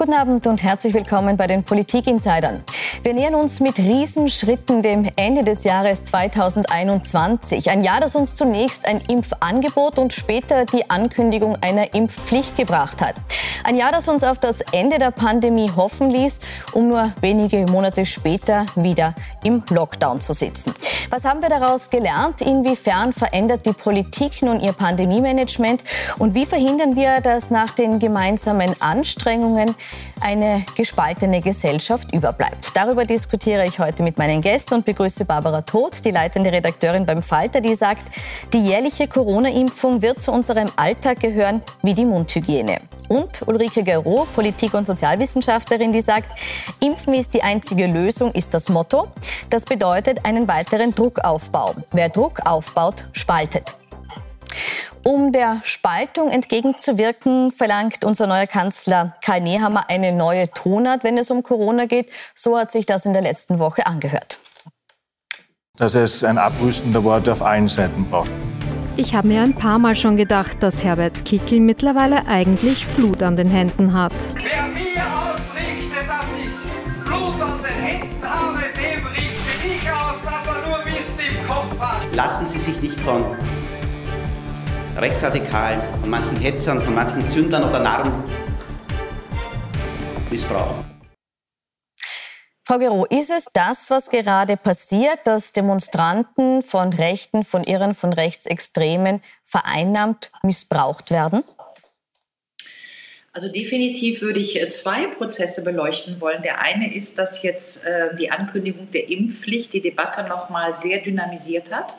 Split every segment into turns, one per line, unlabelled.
Guten Abend und herzlich willkommen bei den Politik-Insidern. Wir nähern uns mit Riesenschritten dem Ende des Jahres 2021. Ein Jahr, das uns zunächst ein Impfangebot und später die Ankündigung einer Impfpflicht gebracht hat. Ein Jahr, das uns auf das Ende der Pandemie hoffen ließ, um nur wenige Monate später wieder im Lockdown zu sitzen. Was haben wir daraus gelernt? Inwiefern verändert die Politik nun ihr Pandemie-Management? Und wie verhindern wir, dass nach den gemeinsamen Anstrengungen eine gespaltene Gesellschaft überbleibt? Darüber diskutiere ich heute mit meinen Gästen und begrüße Barbara Todt, die leitende Redakteurin beim Falter, die sagt, die jährliche Corona-Impfung wird zu unserem Alltag gehören wie die Mundhygiene. Und Ulrike Gero, Politik- und Sozialwissenschaftlerin, die sagt, Impfen ist die einzige Lösung, ist das Motto. Das bedeutet einen weiteren Druckaufbau. Wer Druck aufbaut, spaltet. Um der Spaltung entgegenzuwirken, verlangt unser neuer Kanzler Karl Nehammer eine neue Tonart, wenn es um Corona geht. So hat sich das in der letzten Woche angehört.
Dass es ein Abrüsten der Worte auf allen Seiten braucht.
Ich habe mir ein paar Mal schon gedacht, dass Herbert Kickl mittlerweile eigentlich Blut an den Händen hat.
Wer mir ausrichtet, dass ich Blut an den Händen habe, dem richte ich aus, dass er nur Mist im Kopf hat.
Lassen Sie sich nicht von Rechtsradikalen, von manchen Hetzern, von manchen Zündern oder Narren missbrauchen.
Frau Gero, ist es das, was gerade passiert, dass Demonstranten von Rechten, von Irren, von Rechtsextremen vereinnahmt, missbraucht werden?
Also definitiv würde ich äh, zwei Prozesse beleuchten wollen. Der eine ist, dass jetzt äh, die Ankündigung der Impfpflicht die Debatte noch mal sehr dynamisiert hat,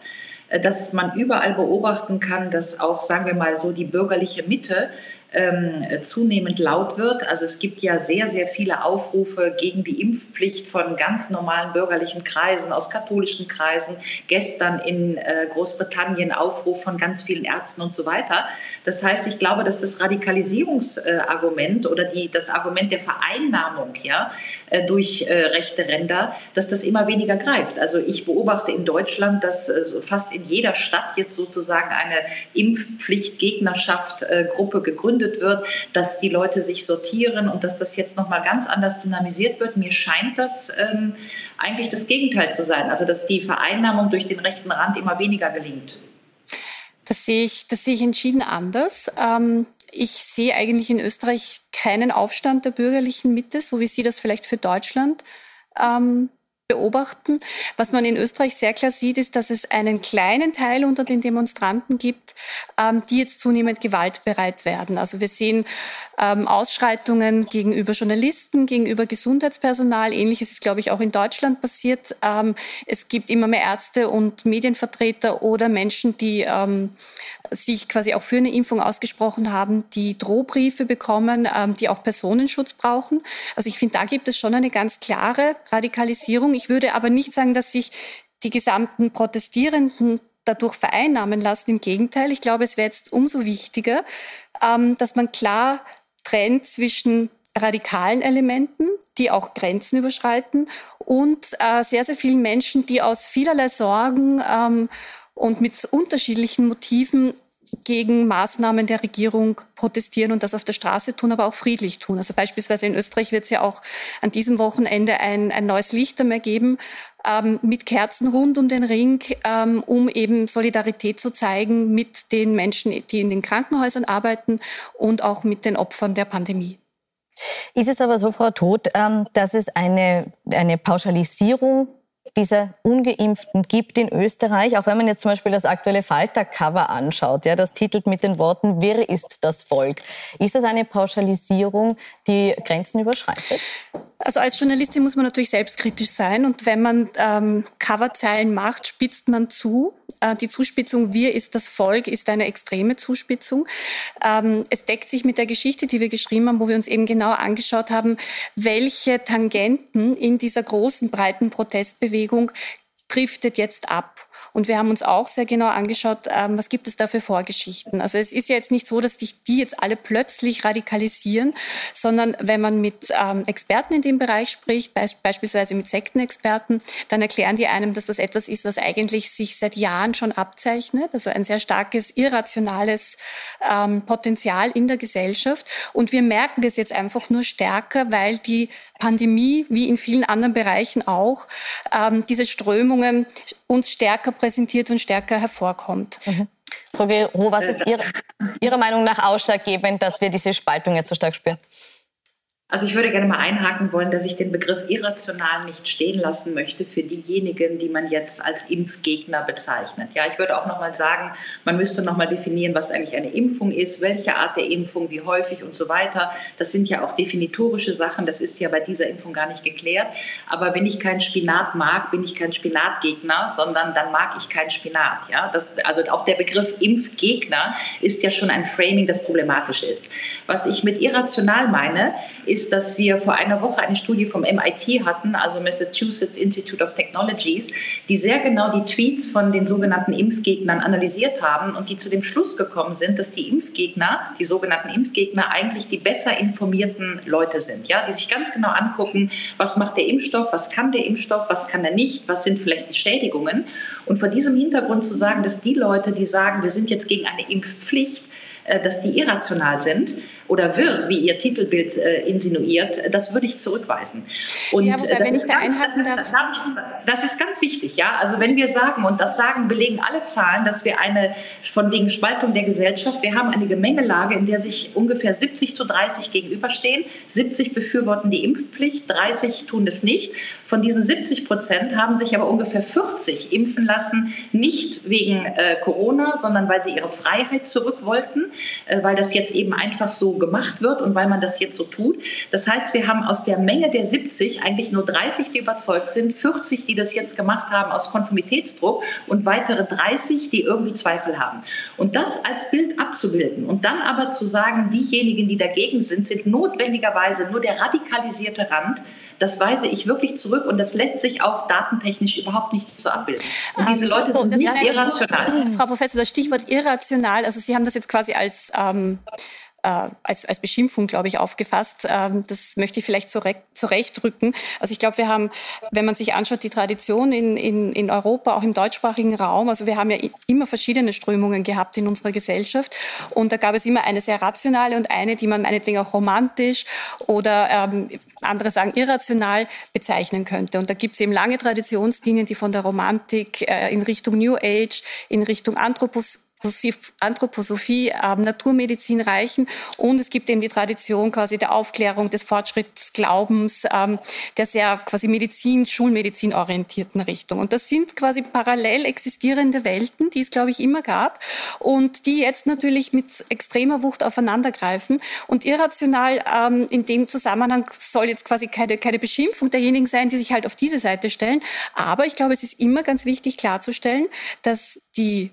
dass man überall beobachten kann, dass auch, sagen wir mal so, die bürgerliche Mitte ähm, zunehmend laut wird. Also es gibt ja sehr, sehr viele Aufrufe gegen die Impfpflicht von ganz normalen bürgerlichen Kreisen, aus katholischen Kreisen, gestern in äh, Großbritannien Aufruf von ganz vielen Ärzten und so weiter. Das heißt, ich glaube, dass das Radikalisierungsargument oder die, das Argument der Vereinnahmung ja, äh, durch äh, rechte Ränder, dass das immer weniger greift. Also ich beobachte in Deutschland, dass äh, fast in jeder Stadt jetzt sozusagen eine Impfpflicht-Gegnerschaft-Gruppe äh, gegründet gegründet wird, dass die Leute sich sortieren und dass das jetzt nochmal ganz anders dynamisiert wird. Mir scheint das ähm, eigentlich das Gegenteil zu sein, also dass die Vereinnahmung durch den rechten Rand immer weniger gelingt.
Das sehe ich, das sehe ich entschieden anders. Ähm, ich sehe eigentlich in Österreich keinen Aufstand der bürgerlichen Mitte, so wie Sie das vielleicht für Deutschland ähm, beobachten. Was man in Österreich sehr klar sieht, ist, dass es einen kleinen Teil unter den Demonstranten gibt, ähm, die jetzt zunehmend gewaltbereit werden. Also wir sehen ähm, Ausschreitungen gegenüber Journalisten, gegenüber Gesundheitspersonal. Ähnliches ist, glaube ich, auch in Deutschland passiert. Ähm, es gibt immer mehr Ärzte und Medienvertreter oder Menschen, die ähm, sich quasi auch für eine Impfung ausgesprochen haben, die Drohbriefe bekommen, ähm, die auch Personenschutz brauchen. Also ich finde, da gibt es schon eine ganz klare Radikalisierung. Ich würde aber nicht sagen, dass sich die gesamten Protestierenden dadurch vereinnahmen lassen. Im Gegenteil, ich glaube, es wäre jetzt umso wichtiger, ähm, dass man klar trennt zwischen radikalen Elementen, die auch Grenzen überschreiten, und äh, sehr, sehr vielen Menschen, die aus vielerlei Sorgen ähm, und mit unterschiedlichen Motiven gegen Maßnahmen der Regierung protestieren und das auf der Straße tun, aber auch friedlich tun. Also beispielsweise in Österreich wird es ja auch an diesem Wochenende ein, ein neues Lichtermeer geben ähm, mit Kerzen rund um den Ring, ähm, um eben Solidarität zu zeigen mit den Menschen, die in den Krankenhäusern arbeiten und auch mit den Opfern der Pandemie.
Ist es aber so, Frau Todt, ähm, dass es eine, eine Pauschalisierung dieser Ungeimpften gibt in Österreich, auch wenn man jetzt zum Beispiel das aktuelle Falter-Cover anschaut, ja, das titelt mit den Worten, wir ist das Volk. Ist das eine Pauschalisierung, die Grenzen überschreitet?
Also als Journalistin muss man natürlich selbstkritisch sein und wenn man ähm, Coverzeilen macht, spitzt man zu. Äh, die Zuspitzung Wir ist das Volk ist eine extreme Zuspitzung. Ähm, es deckt sich mit der Geschichte, die wir geschrieben haben, wo wir uns eben genau angeschaut haben, welche Tangenten in dieser großen, breiten Protestbewegung driftet jetzt ab. Und wir haben uns auch sehr genau angeschaut, ähm, was gibt es da für Vorgeschichten. Also es ist ja jetzt nicht so, dass dich die jetzt alle plötzlich radikalisieren, sondern wenn man mit ähm, Experten in dem Bereich spricht, be beispielsweise mit Sektenexperten, dann erklären die einem, dass das etwas ist, was eigentlich sich seit Jahren schon abzeichnet. Also ein sehr starkes irrationales ähm, Potenzial in der Gesellschaft. Und wir merken das jetzt einfach nur stärker, weil die Pandemie, wie in vielen anderen Bereichen auch, diese Strömungen uns stärker präsentiert und stärker hervorkommt.
Mhm. Frau Gero, was ist Ihre, Ihrer Meinung nach ausschlaggebend, dass wir diese Spaltung jetzt so stark spüren?
Also ich würde gerne mal einhaken wollen, dass ich den Begriff irrational nicht stehen lassen möchte für diejenigen, die man jetzt als Impfgegner bezeichnet. Ja, ich würde auch noch mal sagen, man müsste noch mal definieren, was eigentlich eine Impfung ist, welche Art der Impfung, wie häufig und so weiter. Das sind ja auch definitorische Sachen. Das ist ja bei dieser Impfung gar nicht geklärt. Aber wenn ich keinen Spinat mag, bin ich kein Spinatgegner, sondern dann mag ich keinen Spinat. Ja, das, also auch der Begriff Impfgegner ist ja schon ein Framing, das problematisch ist. Was ich mit irrational meine, ist ist, dass wir vor einer Woche eine Studie vom MIT hatten, also Massachusetts Institute of Technologies, die sehr genau die Tweets von den sogenannten Impfgegnern analysiert haben und die zu dem Schluss gekommen sind, dass die Impfgegner, die sogenannten Impfgegner, eigentlich die besser informierten Leute sind, ja, die sich ganz genau angucken, was macht der Impfstoff, was kann der Impfstoff, was kann er nicht, was sind vielleicht die Schädigungen. Und vor diesem Hintergrund zu sagen, dass die Leute, die sagen, wir sind jetzt gegen eine Impfpflicht, dass die irrational sind oder wirr, wie ihr Titelbild äh, insinuiert, das würde ich zurückweisen.
Und ja, äh, wenn ich da ganz.
Das ist ganz wichtig, ja. Also wenn wir sagen, und das sagen, belegen alle Zahlen, dass wir eine, von wegen Spaltung der Gesellschaft, wir haben eine Gemengelage, in der sich ungefähr 70 zu 30 gegenüberstehen. 70 befürworten die Impfpflicht, 30 tun es nicht. Von diesen 70 Prozent haben sich aber ungefähr 40 impfen lassen, nicht wegen äh, Corona, sondern weil sie ihre Freiheit zurück wollten äh, weil das jetzt eben einfach so gemacht wird und weil man das jetzt so tut. Das heißt, wir haben aus der Menge der 70 eigentlich nur 30, die überzeugt sind, 40, die das jetzt gemacht haben aus Konformitätsdruck und weitere 30, die irgendwie Zweifel haben. Und das als Bild abzubilden und dann aber zu sagen, diejenigen, die dagegen sind, sind notwendigerweise nur der radikalisierte Rand, das weise ich wirklich zurück und das lässt sich auch datentechnisch überhaupt nicht so abbilden. Und diese ähm, Leute sind nicht irrational.
Frau Professor, das Stichwort irrational, also Sie haben das jetzt quasi als ähm, äh, als, als Beschimpfung, glaube ich, aufgefasst. Ähm, das möchte ich vielleicht zurechtrücken. Also ich glaube, wir haben, wenn man sich anschaut, die Tradition in, in, in Europa, auch im deutschsprachigen Raum, also wir haben ja immer verschiedene Strömungen gehabt in unserer Gesellschaft und da gab es immer eine sehr rationale und eine, die man meinetwegen auch romantisch oder ähm, andere sagen irrational bezeichnen könnte. Und da gibt es eben lange Traditionslinien, die von der Romantik äh, in Richtung New Age, in Richtung Anthropos Anthroposophie, äh, Naturmedizin reichen. Und es gibt eben die Tradition quasi der Aufklärung, des Fortschrittsglaubens, ähm, der sehr quasi Medizin, Schulmedizin orientierten Richtung. Und das sind quasi parallel existierende Welten, die es, glaube ich, immer gab und die jetzt natürlich mit extremer Wucht aufeinandergreifen. Und irrational ähm, in dem Zusammenhang soll jetzt quasi keine, keine Beschimpfung derjenigen sein, die sich halt auf diese Seite stellen. Aber ich glaube, es ist immer ganz wichtig klarzustellen, dass die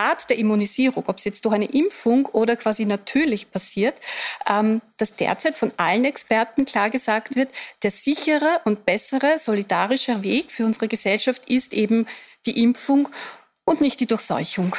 Art der Immunisierung, ob es jetzt durch eine Impfung oder quasi natürlich passiert, ähm, dass derzeit von allen Experten klar gesagt wird, der sichere und bessere, solidarische Weg für unsere Gesellschaft ist eben die Impfung und nicht die Durchseuchung.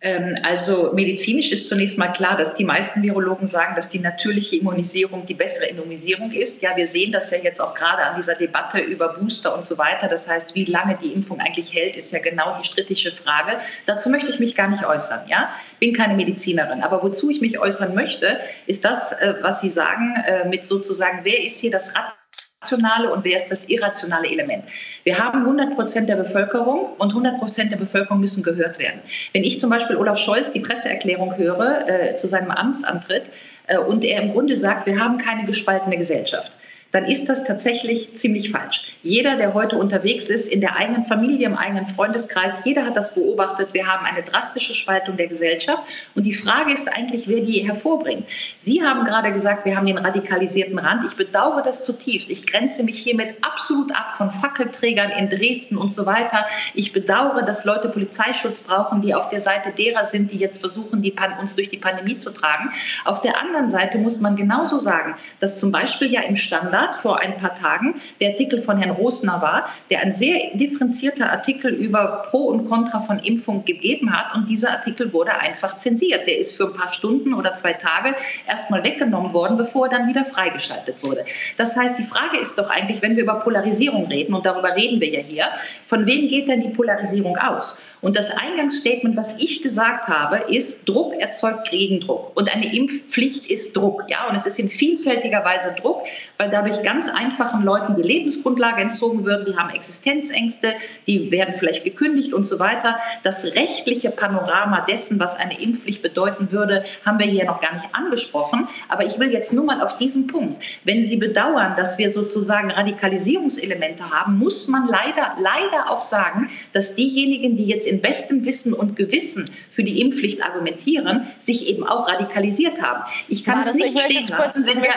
Ähm, also medizinisch ist zunächst mal klar, dass die meisten Virologen sagen, dass die natürliche Immunisierung die bessere Immunisierung ist. Ja, wir sehen das ja jetzt auch gerade an dieser Debatte über Booster und so weiter. Das heißt, wie lange die Impfung eigentlich hält, ist ja genau die strittige Frage. Dazu möchte ich mich gar nicht äußern. Ja, bin keine Medizinerin, aber wozu ich mich äußern möchte, ist das, äh, was Sie sagen, äh, mit sozusagen, wer ist hier das Rad rationale und wer ist das irrationale Element. Wir haben 100 Prozent der Bevölkerung und 100 Prozent der Bevölkerung müssen gehört werden. Wenn ich zum Beispiel Olaf Scholz die Presseerklärung höre äh, zu seinem Amtsantritt äh, und er im Grunde sagt, wir haben keine gespaltene Gesellschaft, dann ist das tatsächlich ziemlich falsch. Jeder, der heute unterwegs ist, in der eigenen Familie, im eigenen Freundeskreis, jeder hat das beobachtet. Wir haben eine drastische Spaltung der Gesellschaft. Und die Frage ist eigentlich, wer die hervorbringt. Sie haben gerade gesagt, wir haben den radikalisierten Rand. Ich bedauere das zutiefst. Ich grenze mich hiermit absolut ab von Fackelträgern in Dresden und so weiter. Ich bedauere, dass Leute Polizeischutz brauchen, die auf der Seite derer sind, die jetzt versuchen, die uns durch die Pandemie zu tragen. Auf der anderen Seite muss man genauso sagen, dass zum Beispiel ja im Standard Abendblatt vor ein paar Tagen der Artikel von Herrn Rosner war, der ein sehr differenzierter Artikel über Pro und Contra von Impfung gegeben hat. Und dieser Artikel wurde einfach zensiert. Der ist für ein paar Stunden oder zwei Tage erstmal weggenommen worden, bevor er dann wieder freigeschaltet wurde. Das heißt, die Frage ist doch eigentlich, wenn wir über Polarisierung reden, und darüber reden wir ja hier, von wem geht denn die Polarisierung aus? Und das Eingangsstatement, was ich gesagt habe, ist, Druck erzeugt Gegendruck. Und eine Impfpflicht ist Druck. Ja? Und es ist in vielfältiger Weise Druck, weil dadurch ganz einfachen Leuten die Lebensgrundlage entzogen wird. Die haben Existenzängste, die werden vielleicht gekündigt und so weiter. Das rechtliche Panorama dessen, was eine Impfpflicht bedeuten würde, haben wir hier noch gar nicht angesprochen. Aber ich will jetzt nur mal auf diesen Punkt. Wenn Sie bedauern, dass wir sozusagen Radikalisierungselemente haben, muss man leider, leider auch sagen, dass diejenigen, die jetzt in bestem Wissen und Gewissen für die Impfpflicht argumentieren, sich eben auch radikalisiert haben. Ich kann es nicht stehen lassen, wenn wir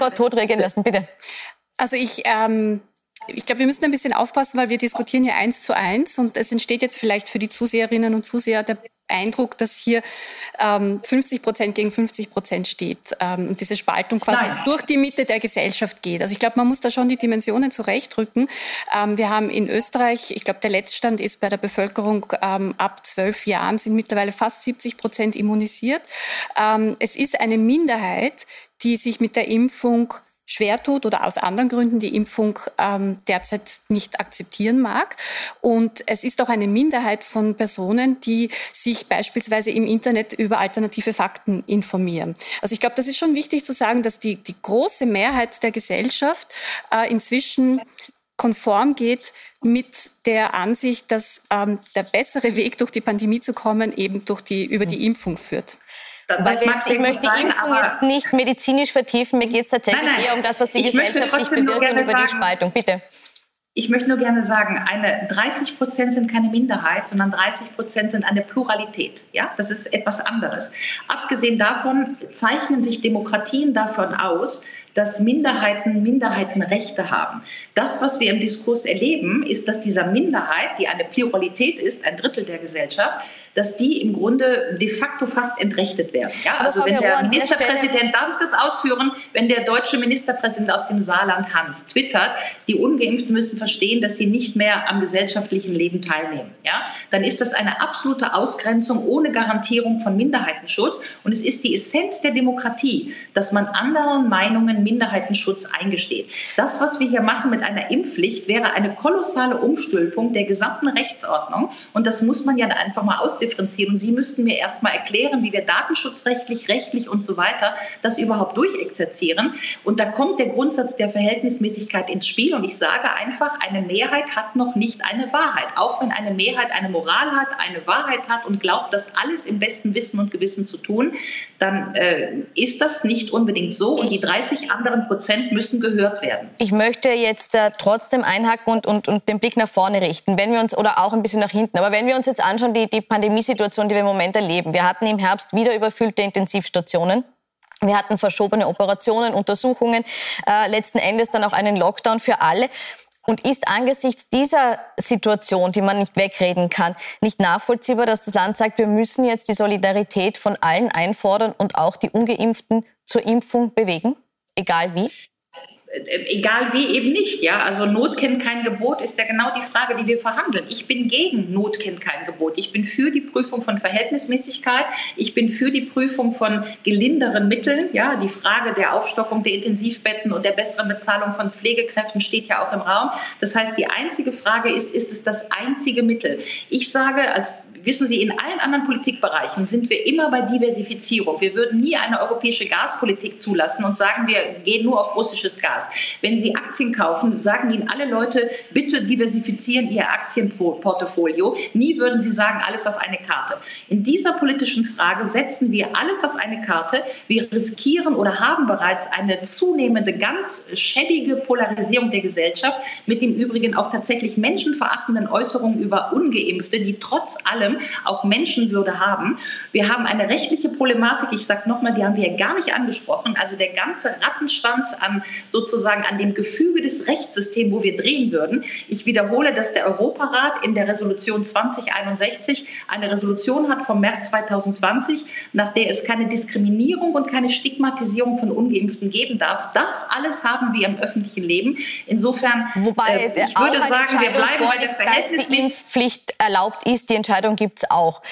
Wort tot reagieren lassen, bitte.
Also ich ähm ich glaube, wir müssen ein bisschen aufpassen, weil wir diskutieren hier eins zu eins und es entsteht jetzt vielleicht für die Zuseherinnen und Zuseher der Eindruck, dass hier ähm, 50 Prozent gegen 50 Prozent steht ähm, und diese Spaltung quasi Nein. durch die Mitte der Gesellschaft geht. Also ich glaube, man muss da schon die Dimensionen zurechtrücken. Ähm, wir haben in Österreich, ich glaube, der Letztstand ist bei der Bevölkerung ähm, ab zwölf Jahren sind mittlerweile fast 70 Prozent immunisiert. Ähm, es ist eine Minderheit, die sich mit der Impfung schwer tut oder aus anderen Gründen die Impfung ähm, derzeit nicht akzeptieren mag. Und es ist auch eine Minderheit von Personen, die sich beispielsweise im Internet über alternative Fakten informieren. Also ich glaube, das ist schon wichtig zu sagen, dass die, die große Mehrheit der Gesellschaft äh, inzwischen konform geht mit der Ansicht, dass ähm, der bessere Weg durch die Pandemie zu kommen eben durch die, über die Impfung führt.
Das jetzt, ich möchte die Impfung jetzt nicht medizinisch vertiefen. Mir geht es tatsächlich nein, nein. eher um das, was die ich Gesellschaft nicht bewirkt und über sagen, die Spaltung. Bitte.
Ich möchte nur gerne sagen, eine 30 Prozent sind keine Minderheit, sondern 30 Prozent sind eine Pluralität. Ja, das ist etwas anderes. Abgesehen davon zeichnen sich Demokratien davon aus, dass Minderheiten Minderheitenrechte haben. Das, was wir im Diskurs erleben, ist, dass dieser Minderheit, die eine Pluralität ist, ein Drittel der Gesellschaft, dass die im Grunde de facto fast entrechtet werden. Ja, also wenn der Ministerpräsident, darf ich das ausführen, wenn der deutsche Ministerpräsident aus dem Saarland Hans twittert, die Ungeimpften müssen verstehen, dass sie nicht mehr am gesellschaftlichen Leben teilnehmen, ja, dann ist das eine absolute Ausgrenzung ohne Garantierung von Minderheitenschutz und es ist die Essenz der Demokratie, dass man anderen Meinungen Minderheitenschutz eingesteht. Das, was wir hier machen mit einer Impfpflicht, wäre eine kolossale Umstülpung der gesamten Rechtsordnung und das muss man ja einfach mal ausdifferenzieren. Und Sie müssten mir erst mal erklären, wie wir datenschutzrechtlich, rechtlich und so weiter das überhaupt durchexerzieren. Und da kommt der Grundsatz der Verhältnismäßigkeit ins Spiel. Und ich sage einfach, eine Mehrheit hat noch nicht eine Wahrheit. Auch wenn eine Mehrheit eine Moral hat, eine Wahrheit hat und glaubt, das alles im besten Wissen und Gewissen zu tun, dann äh, ist das nicht unbedingt so. Und die 30 anderen Prozent müssen gehört werden.
Ich möchte jetzt äh, trotzdem einhaken und, und, und den Blick nach vorne richten. Wenn wir uns, oder auch ein bisschen nach hinten, aber wenn wir uns jetzt anschauen, die, die Pandemie Pandemiesituation, die wir im Moment erleben. Wir hatten im Herbst wieder überfüllte Intensivstationen. Wir hatten verschobene Operationen, Untersuchungen, äh, letzten Endes dann auch einen Lockdown für alle. Und ist angesichts dieser Situation, die man nicht wegreden kann, nicht nachvollziehbar, dass das Land sagt, wir müssen jetzt die Solidarität von allen einfordern und auch die ungeimpften zur Impfung bewegen, egal wie?
Äh, egal wie eben nicht, ja. Also Not kennt kein Gebot ist ja genau die Frage, die wir verhandeln. Ich bin gegen Not kennt kein Gebot. Ich bin für die Prüfung von Verhältnismäßigkeit. Ich bin für die Prüfung von gelinderen Mitteln. Ja, die Frage der Aufstockung der Intensivbetten und der besseren Bezahlung von Pflegekräften steht ja auch im Raum. Das heißt, die einzige Frage ist, ist es das einzige Mittel? Ich sage als wissen Sie, in allen anderen Politikbereichen sind wir immer bei Diversifizierung. Wir würden nie eine europäische Gaspolitik zulassen und sagen, wir gehen nur auf russisches Gas. Wenn Sie Aktien kaufen, sagen Ihnen alle Leute, bitte diversifizieren Ihr Aktienportfolio. Nie würden Sie sagen, alles auf eine Karte. In dieser politischen Frage setzen wir alles auf eine Karte. Wir riskieren oder haben bereits eine zunehmende, ganz schäbige Polarisierung der Gesellschaft mit dem Übrigen auch tatsächlich menschenverachtenden Äußerungen über Ungeimpfte, die trotz allem auch Menschenwürde haben. Wir haben eine rechtliche Problematik, ich sage nochmal, die haben wir gar nicht angesprochen. Also der ganze Rattenschwanz an sozusagen an dem Gefüge des Rechtssystems, wo wir drehen würden. Ich wiederhole, dass der Europarat in der Resolution 2061 eine Resolution hat vom März 2020, nach der es keine Diskriminierung und keine Stigmatisierung von Ungeimpften geben darf. Das alles haben wir im öffentlichen Leben. Insofern,
Wobei, äh, ich würde sagen, wir bleiben bei der Verhältnismäßigkeit. Dass die Impfpflicht erlaubt ist, die Entscheidung gibt es auch.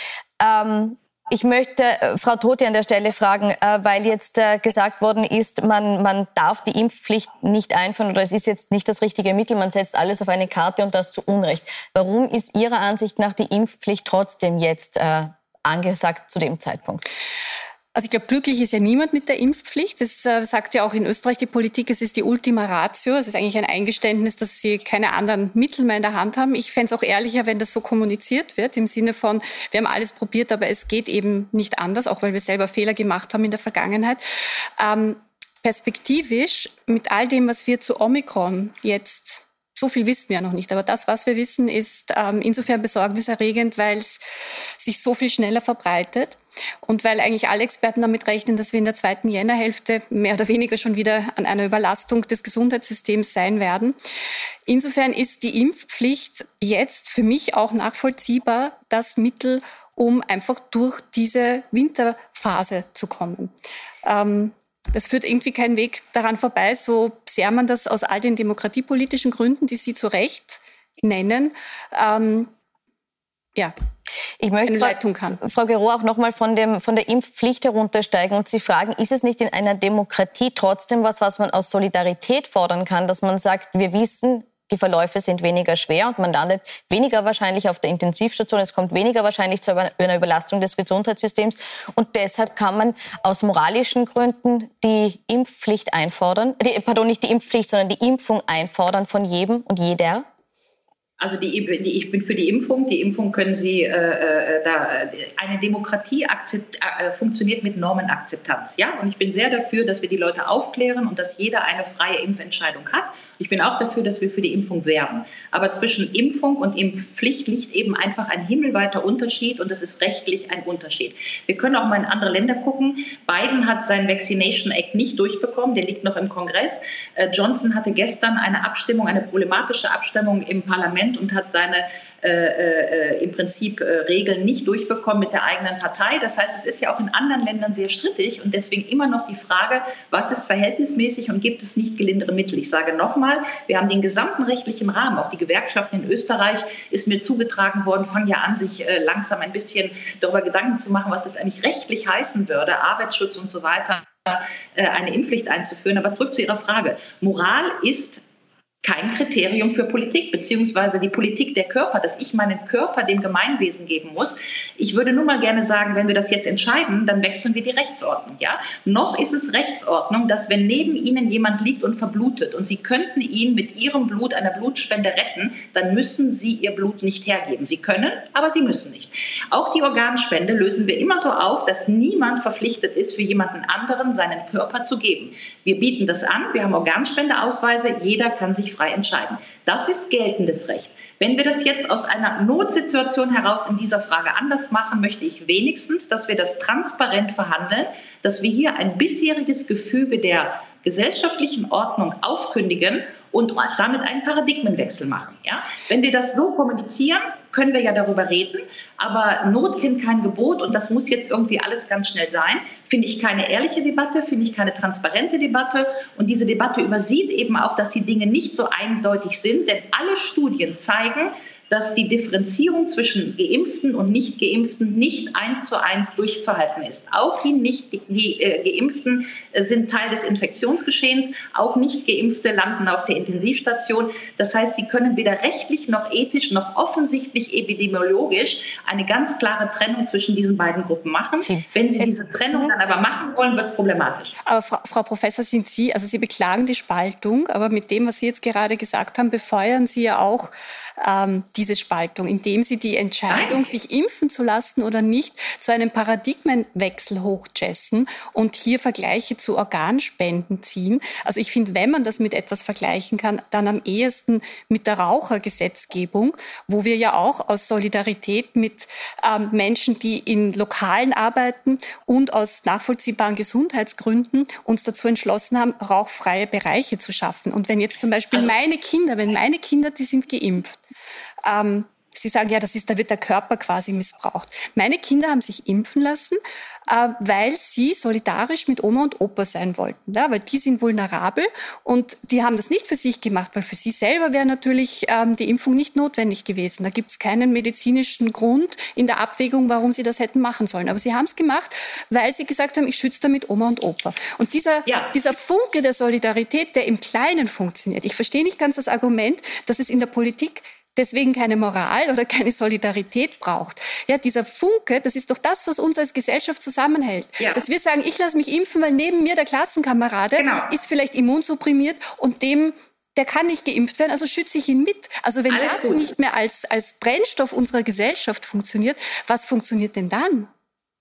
Ähm, ich möchte äh, Frau Tote an der Stelle fragen, äh, weil jetzt äh, gesagt worden ist, man, man darf die Impfpflicht nicht einführen oder es ist jetzt nicht das richtige Mittel, man setzt alles auf eine Karte und das zu Unrecht. Warum ist Ihrer Ansicht nach die Impfpflicht trotzdem jetzt angesagt zu dem Zeitpunkt?
Also ich glaube, glücklich ist ja niemand mit der Impfpflicht. Das äh, sagt ja auch in Österreich die Politik, es ist die Ultima Ratio. Es ist eigentlich ein Eingeständnis, dass sie keine anderen Mittel mehr in der Hand haben. Ich fände es auch ehrlicher, wenn das so kommuniziert wird, im Sinne von, wir haben alles probiert, aber es geht eben nicht anders, auch weil wir selber Fehler gemacht haben in der Vergangenheit. Ähm, perspektivisch, mit all dem, was wir zu Omikron jetzt so viel wissen wir ja noch nicht. Aber das, was wir wissen, ist ähm, insofern besorgniserregend, weil es sich so viel schneller verbreitet. Und weil eigentlich alle Experten damit rechnen, dass wir in der zweiten Jännerhälfte mehr oder weniger schon wieder an einer Überlastung des Gesundheitssystems sein werden. Insofern ist die Impfpflicht jetzt für mich auch nachvollziehbar das Mittel, um einfach durch diese Winterphase zu kommen. Ähm, das führt irgendwie keinen Weg daran vorbei, so sehr man das aus all den demokratiepolitischen Gründen, die Sie zu Recht nennen, ähm, ja,
ich möchte Leitung kann. Frau Gero auch noch mal von, dem, von der Impfpflicht heruntersteigen und Sie fragen, ist es nicht in einer Demokratie trotzdem was, was man aus Solidarität fordern kann, dass man sagt, wir wissen, die Verläufe sind weniger schwer und man landet weniger wahrscheinlich auf der Intensivstation. Es kommt weniger wahrscheinlich zu einer Überlastung des Gesundheitssystems. Und deshalb kann man aus moralischen Gründen die Impfpflicht einfordern, die, pardon, nicht die Impfpflicht, sondern die Impfung einfordern von jedem und jeder.
Also die, die, ich bin für die Impfung. Die Impfung können Sie, äh, äh da, eine Demokratie akzept, äh, funktioniert mit Normenakzeptanz. Ja? Und ich bin sehr dafür, dass wir die Leute aufklären und dass jeder eine freie Impfentscheidung hat. Ich bin auch dafür, dass wir für die Impfung werben. Aber zwischen Impfung und Impfpflicht liegt eben einfach ein himmelweiter Unterschied und das ist rechtlich ein Unterschied. Wir können auch mal in andere Länder gucken. Biden hat seinen Vaccination Act nicht durchbekommen, der liegt noch im Kongress. Äh, Johnson hatte gestern eine Abstimmung, eine problematische Abstimmung im Parlament und hat seine äh, äh, im Prinzip äh, Regeln nicht durchbekommen mit der eigenen Partei. Das heißt, es ist ja auch in anderen Ländern sehr strittig und deswegen immer noch die Frage, was ist verhältnismäßig und gibt es nicht gelindere Mittel? Ich sage nochmal, wir haben den gesamten rechtlichen Rahmen, auch die Gewerkschaften in Österreich ist mir zugetragen worden, fangen ja an, sich äh, langsam ein bisschen darüber Gedanken zu machen, was das eigentlich rechtlich heißen würde, Arbeitsschutz und so weiter äh, eine Impfpflicht einzuführen. Aber zurück zu Ihrer Frage. Moral ist kein Kriterium für Politik, beziehungsweise die Politik der Körper, dass ich meinen Körper dem Gemeinwesen geben muss. Ich würde nur mal gerne sagen, wenn wir das jetzt entscheiden, dann wechseln wir die Rechtsordnung. Ja? Noch ist es Rechtsordnung, dass wenn neben Ihnen jemand liegt und verblutet und Sie könnten ihn mit Ihrem Blut einer Blutspende retten, dann müssen Sie Ihr Blut nicht hergeben. Sie können, aber Sie müssen nicht. Auch die Organspende lösen wir immer so auf, dass niemand verpflichtet ist, für jemanden anderen seinen Körper zu geben. Wir bieten das an, wir haben Organspendeausweise, jeder kann sich frei entscheiden. Das ist geltendes Recht. Wenn wir das jetzt aus einer Notsituation heraus in dieser Frage anders machen, möchte ich wenigstens, dass wir das transparent verhandeln, dass wir hier ein bisheriges Gefüge der gesellschaftlichen Ordnung aufkündigen und damit einen Paradigmenwechsel machen. Ja? Wenn wir das so kommunizieren, können wir ja darüber reden, aber Not kennt kein Gebot und das muss jetzt irgendwie alles ganz schnell sein. Finde ich keine ehrliche Debatte, finde ich keine transparente Debatte und diese Debatte übersieht eben auch, dass die Dinge nicht so eindeutig sind, denn alle Studien zeigen, dass die Differenzierung zwischen Geimpften und Nicht-Geimpften nicht eins zu eins durchzuhalten ist. Auch die Nicht-Geimpften äh, sind Teil des Infektionsgeschehens, auch Nicht-Geimpfte landen auf der Intensivstation. Das heißt, sie können weder rechtlich noch ethisch noch offensichtlich epidemiologisch eine ganz klare Trennung zwischen diesen beiden Gruppen machen. Wenn Sie diese Trennung dann aber machen wollen, wird es problematisch.
Aber Frau, Frau Professor, sind Sie, also Sie beklagen die Spaltung, aber mit dem, was Sie jetzt gerade gesagt haben, befeuern Sie ja auch ähm, diese Spaltung, indem sie die Entscheidung, sich impfen zu lassen oder nicht, zu einem Paradigmenwechsel hochjessen und hier Vergleiche zu Organspenden ziehen. Also ich finde, wenn man das mit etwas vergleichen kann, dann am ehesten mit der Rauchergesetzgebung, wo wir ja auch aus Solidarität mit ähm, Menschen, die in Lokalen arbeiten und aus nachvollziehbaren Gesundheitsgründen uns dazu entschlossen haben, rauchfreie Bereiche zu schaffen. Und wenn jetzt zum Beispiel also, meine Kinder, wenn meine Kinder, die sind geimpft, ähm, Sie sagen, ja, das ist, da wird der Körper quasi missbraucht. Meine Kinder haben sich impfen lassen, äh, weil sie solidarisch mit Oma und Opa sein wollten. Ja, weil die sind vulnerabel und die haben das nicht für sich gemacht, weil für sie selber wäre natürlich ähm, die Impfung nicht notwendig gewesen. Da gibt es keinen medizinischen Grund in der Abwägung, warum sie das hätten machen sollen. Aber sie haben es gemacht, weil sie gesagt haben, ich schütze damit Oma und Opa. Und dieser, ja. dieser Funke der Solidarität, der im Kleinen funktioniert. Ich verstehe nicht ganz das Argument, dass es in der Politik deswegen keine Moral oder keine Solidarität braucht. Ja, dieser Funke, das ist doch das, was uns als Gesellschaft zusammenhält. Ja. Dass wir sagen, ich lasse mich impfen, weil neben mir der Klassenkamerade genau. ist vielleicht immunsupprimiert und dem der kann nicht geimpft werden, also schütze ich ihn mit. Also wenn Alles das gut. nicht mehr als, als Brennstoff unserer Gesellschaft funktioniert, was funktioniert denn dann?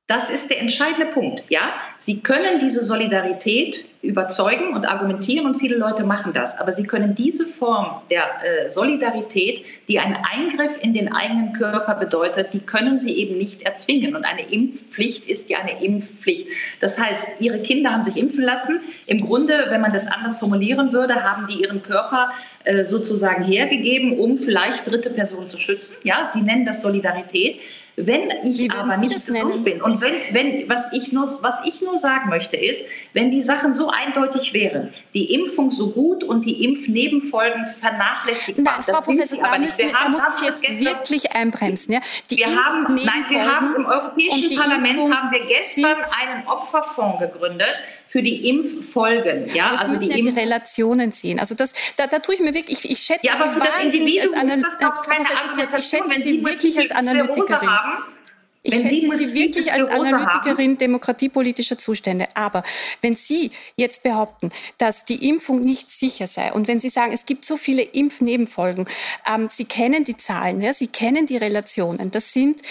Das ist der entscheidende Punkt. Ja, Sie können diese Solidarität überzeugen und argumentieren und viele Leute machen das. Aber sie können diese Form der äh, Solidarität, die einen Eingriff in den eigenen Körper bedeutet, die können sie eben nicht erzwingen. Und eine Impfpflicht ist ja eine Impfpflicht. Das heißt, ihre Kinder haben sich impfen lassen. Im Grunde, wenn man das anders formulieren würde, haben die ihren Körper äh, sozusagen hergegeben, um vielleicht dritte Personen zu schützen. Ja, sie nennen das Solidarität. Wenn ich aber nicht gesund bin und wenn, wenn was, ich nur, was ich nur sagen möchte ist, wenn die Sachen so eindeutig wären, die Impfung so gut und die Impfnebenfolgen vernachlässigbar.
Nein, Frau Professor, da, müssen, da muss ich jetzt wirklich einbremsen. Ja?
Die wir haben, nein, wir haben im Europäischen Parlament haben wir gestern einen Opferfonds gegründet für die Impffolgen. Ja,
Aber also die, ja die Relationen ziehen. Also das, da, da tue ich mir wirklich, ich, ich schätze ja, aber Sie wahnsinnig als Analytikerin. Ich schätze Sie wirklich als Analytikerin. Haben, ich wenn schätze Sie, Sie wirklich als Analytikerin haben, demokratiepolitischer Zustände. Aber wenn Sie jetzt behaupten, dass die Impfung nicht sicher sei und wenn Sie sagen, es gibt so viele Impfnebenfolgen, ähm, Sie kennen die Zahlen, ja, Sie kennen die Relationen, das sind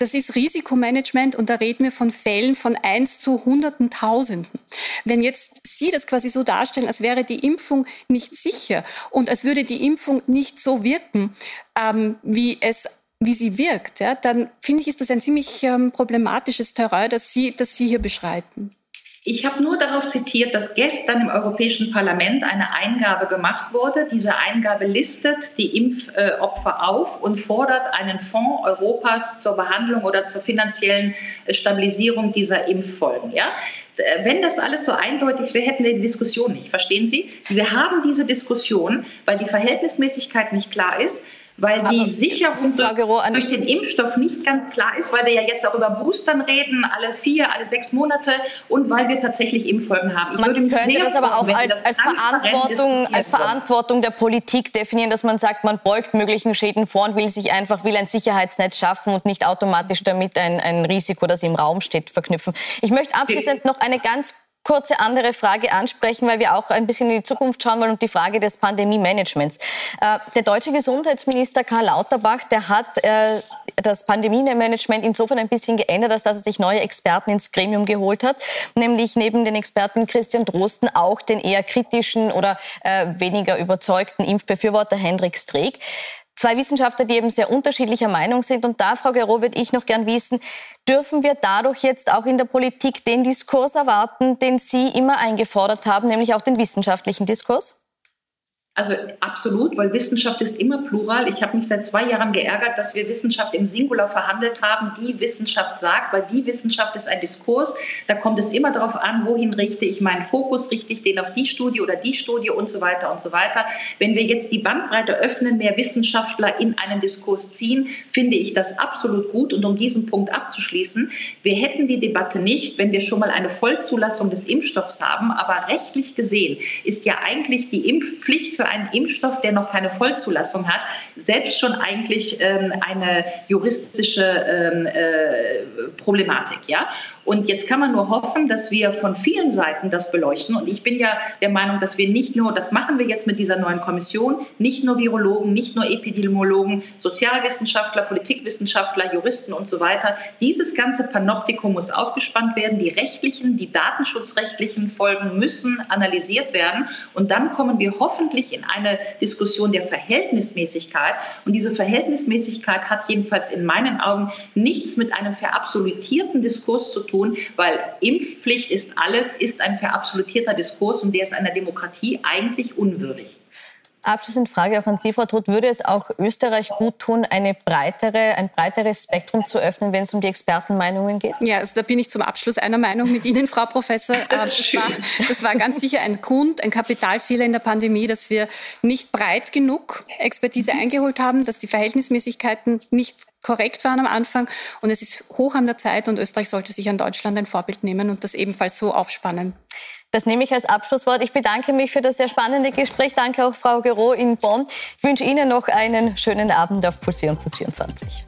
das ist Risikomanagement und da reden wir von Fällen von 1 zu Hunderten Tausenden. Wenn jetzt Sie das quasi so darstellen, als wäre die Impfung nicht sicher und als würde die Impfung nicht so wirken, ähm, wie es wie sie wirkt, ja, dann finde ich, ist das ein ziemlich ähm, problematisches Terrain, das Sie, das Sie hier beschreiten.
Ich habe nur darauf zitiert, dass gestern im Europäischen Parlament eine Eingabe gemacht wurde. Diese Eingabe listet die Impfopfer auf und fordert einen Fonds Europas zur Behandlung oder zur finanziellen Stabilisierung dieser Impffolgen. Ja? Wenn das alles so eindeutig wäre, hätten wir die Diskussion nicht. Verstehen Sie? Wir haben diese Diskussion, weil die Verhältnismäßigkeit nicht klar ist weil die Sicherung durch, durch, den Impfstoff nicht ganz klar ist, weil wir ja jetzt auch über Boostern reden, alle vier, alle sechs Monate und weil wir tatsächlich Impffolgen haben.
Ich man würde mich könnte sehr das aber auch als, als, Verantwortung, als Verantwortung der Politik definieren, dass man sagt, man beugt möglichen Schäden vor und will sich einfach will ein Sicherheitsnetz schaffen und nicht automatisch damit ein, ein Risiko, das im Raum steht, verknüpfen. Ich möchte abschließend noch eine ganz kurze andere Frage ansprechen, weil wir auch ein bisschen in die Zukunft schauen wollen und die Frage des Pandemie-Managements. Äh, der deutsche Gesundheitsminister Karl Lauterbach, der hat äh, das Pandemie-Management insofern ein bisschen geändert, als dass er sich neue Experten ins Gremium geholt hat, nämlich neben den Experten Christian Drosten auch den eher kritischen oder äh, weniger überzeugten Impfbefürworter Hendrik Streeck. Zwei Wissenschaftler, die eben sehr unterschiedlicher Meinung sind. Und da, Frau Gero, würde ich noch gern wissen, dürfen wir dadurch jetzt auch in der Politik den Diskurs erwarten, den Sie immer eingefordert haben, nämlich auch den wissenschaftlichen Diskurs?
Also absolut, weil Wissenschaft ist immer plural. Ich habe mich seit zwei Jahren geärgert, dass wir Wissenschaft im Singular verhandelt haben. Die Wissenschaft sagt, weil die Wissenschaft ist ein Diskurs. Da kommt es immer darauf an, wohin richte ich meinen Fokus, richte ich den auf die Studie oder die Studie und so weiter und so weiter. Wenn wir jetzt die Bandbreite öffnen, mehr Wissenschaftler in einen Diskurs ziehen, finde ich das absolut gut. Und um diesen Punkt abzuschließen, wir hätten die Debatte nicht, wenn wir schon mal eine Vollzulassung des Impfstoffs haben. Aber rechtlich gesehen ist ja eigentlich die Impfpflicht für einen Impfstoff, der noch keine Vollzulassung hat, selbst schon eigentlich ähm, eine juristische ähm, äh, Problematik. Ja? Und jetzt kann man nur hoffen, dass wir von vielen Seiten das beleuchten. Und ich bin ja der Meinung, dass wir nicht nur, das machen wir jetzt mit dieser neuen Kommission, nicht nur Virologen, nicht nur Epidemiologen, Sozialwissenschaftler, Politikwissenschaftler, Juristen und so weiter. Dieses ganze Panoptikum muss aufgespannt werden. Die rechtlichen, die datenschutzrechtlichen Folgen müssen analysiert werden. Und dann kommen wir hoffentlich in eine Diskussion der Verhältnismäßigkeit. Und diese Verhältnismäßigkeit hat jedenfalls in meinen Augen nichts mit einem verabsolutierten Diskurs zu tun, weil Impfpflicht ist alles, ist ein verabsolutierter Diskurs und der ist einer Demokratie eigentlich unwürdig.
Abschließend Frage auch an Sie, Frau Todt. Würde es auch Österreich gut tun, eine breitere, ein breiteres Spektrum zu öffnen, wenn es um die Expertenmeinungen geht?
Ja, also da bin ich zum Abschluss einer Meinung mit Ihnen, Frau Professor. Das, das, war, das war ganz sicher ein Grund, ein Kapitalfehler in der Pandemie, dass wir nicht breit genug Expertise eingeholt haben, dass die Verhältnismäßigkeiten nicht korrekt waren am Anfang. Und es ist hoch an der Zeit und Österreich sollte sich an Deutschland ein Vorbild nehmen und das ebenfalls so aufspannen.
Das nehme ich als Abschlusswort. Ich bedanke mich für das sehr spannende Gespräch. Danke auch Frau Gero in Bonn. Ich wünsche Ihnen noch einen schönen Abend auf Puls 4 und Puls 24.